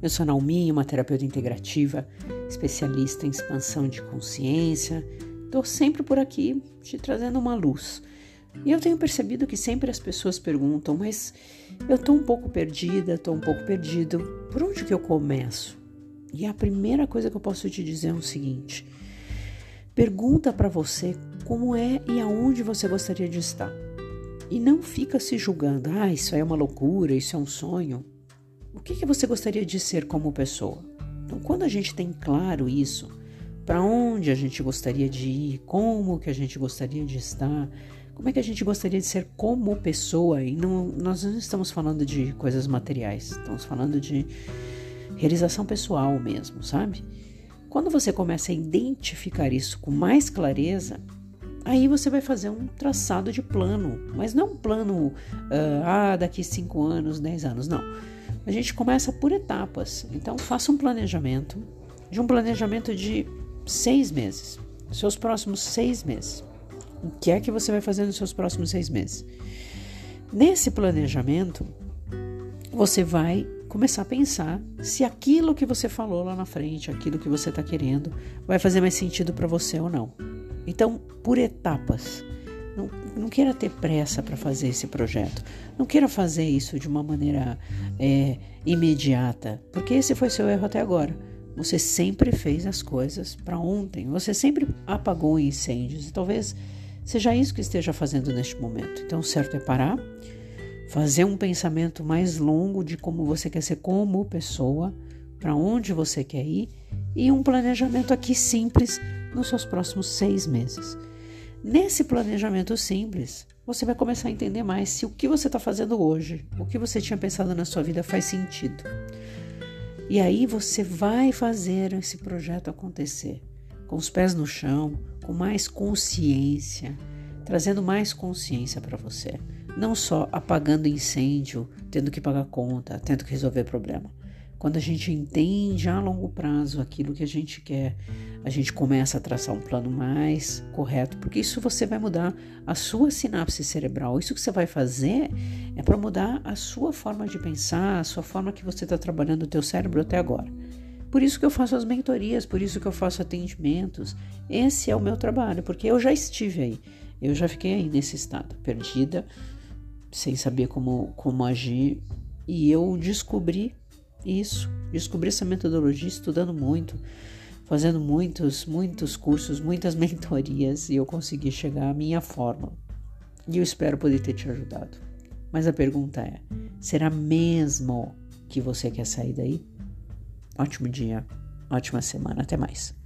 Eu sou a Naomi, uma terapeuta integrativa, especialista em expansão de consciência. Estou sempre por aqui te trazendo uma luz. E eu tenho percebido que sempre as pessoas perguntam, mas eu estou um pouco perdida, estou um pouco perdido. Por onde que eu começo? E a primeira coisa que eu posso te dizer é o seguinte: pergunta para você como é e aonde você gostaria de estar. E não fica se julgando, ah, isso é uma loucura, isso é um sonho. O que, que você gostaria de ser como pessoa? Então, quando a gente tem claro isso, para onde a gente gostaria de ir, como que a gente gostaria de estar, como é que a gente gostaria de ser como pessoa, e não, nós não estamos falando de coisas materiais, estamos falando de realização pessoal mesmo, sabe? Quando você começa a identificar isso com mais clareza, Aí você vai fazer um traçado de plano, mas não um plano, uh, ah, daqui 5 anos, 10 anos, não. A gente começa por etapas. Então, faça um planejamento, de um planejamento de seis meses, seus próximos seis meses. O que é que você vai fazer nos seus próximos seis meses? Nesse planejamento, você vai começar a pensar se aquilo que você falou lá na frente, aquilo que você está querendo, vai fazer mais sentido para você ou não. Então, por etapas. Não, não queira ter pressa para fazer esse projeto. Não queira fazer isso de uma maneira é, imediata, porque esse foi seu erro até agora. Você sempre fez as coisas para ontem. Você sempre apagou incêndios. E talvez seja isso que esteja fazendo neste momento. Então, o certo é parar, fazer um pensamento mais longo de como você quer ser como pessoa, para onde você quer ir e um planejamento aqui simples nos seus próximos seis meses. Nesse planejamento simples, você vai começar a entender mais se o que você está fazendo hoje, o que você tinha pensado na sua vida faz sentido. E aí você vai fazer esse projeto acontecer com os pés no chão, com mais consciência, trazendo mais consciência para você. Não só apagando incêndio, tendo que pagar conta, tendo que resolver problema. Quando a gente entende a longo prazo aquilo que a gente quer, a gente começa a traçar um plano mais correto, porque isso você vai mudar a sua sinapse cerebral. Isso que você vai fazer é para mudar a sua forma de pensar, a sua forma que você está trabalhando o teu cérebro até agora. Por isso que eu faço as mentorias, por isso que eu faço atendimentos. Esse é o meu trabalho, porque eu já estive aí. Eu já fiquei aí nesse estado, perdida, sem saber como, como agir. E eu descobri isso, descobri essa metodologia estudando muito, fazendo muitos, muitos cursos, muitas mentorias e eu consegui chegar à minha forma. E eu espero poder ter te ajudado. Mas a pergunta é: será mesmo que você quer sair daí? Ótimo dia, ótima semana, até mais.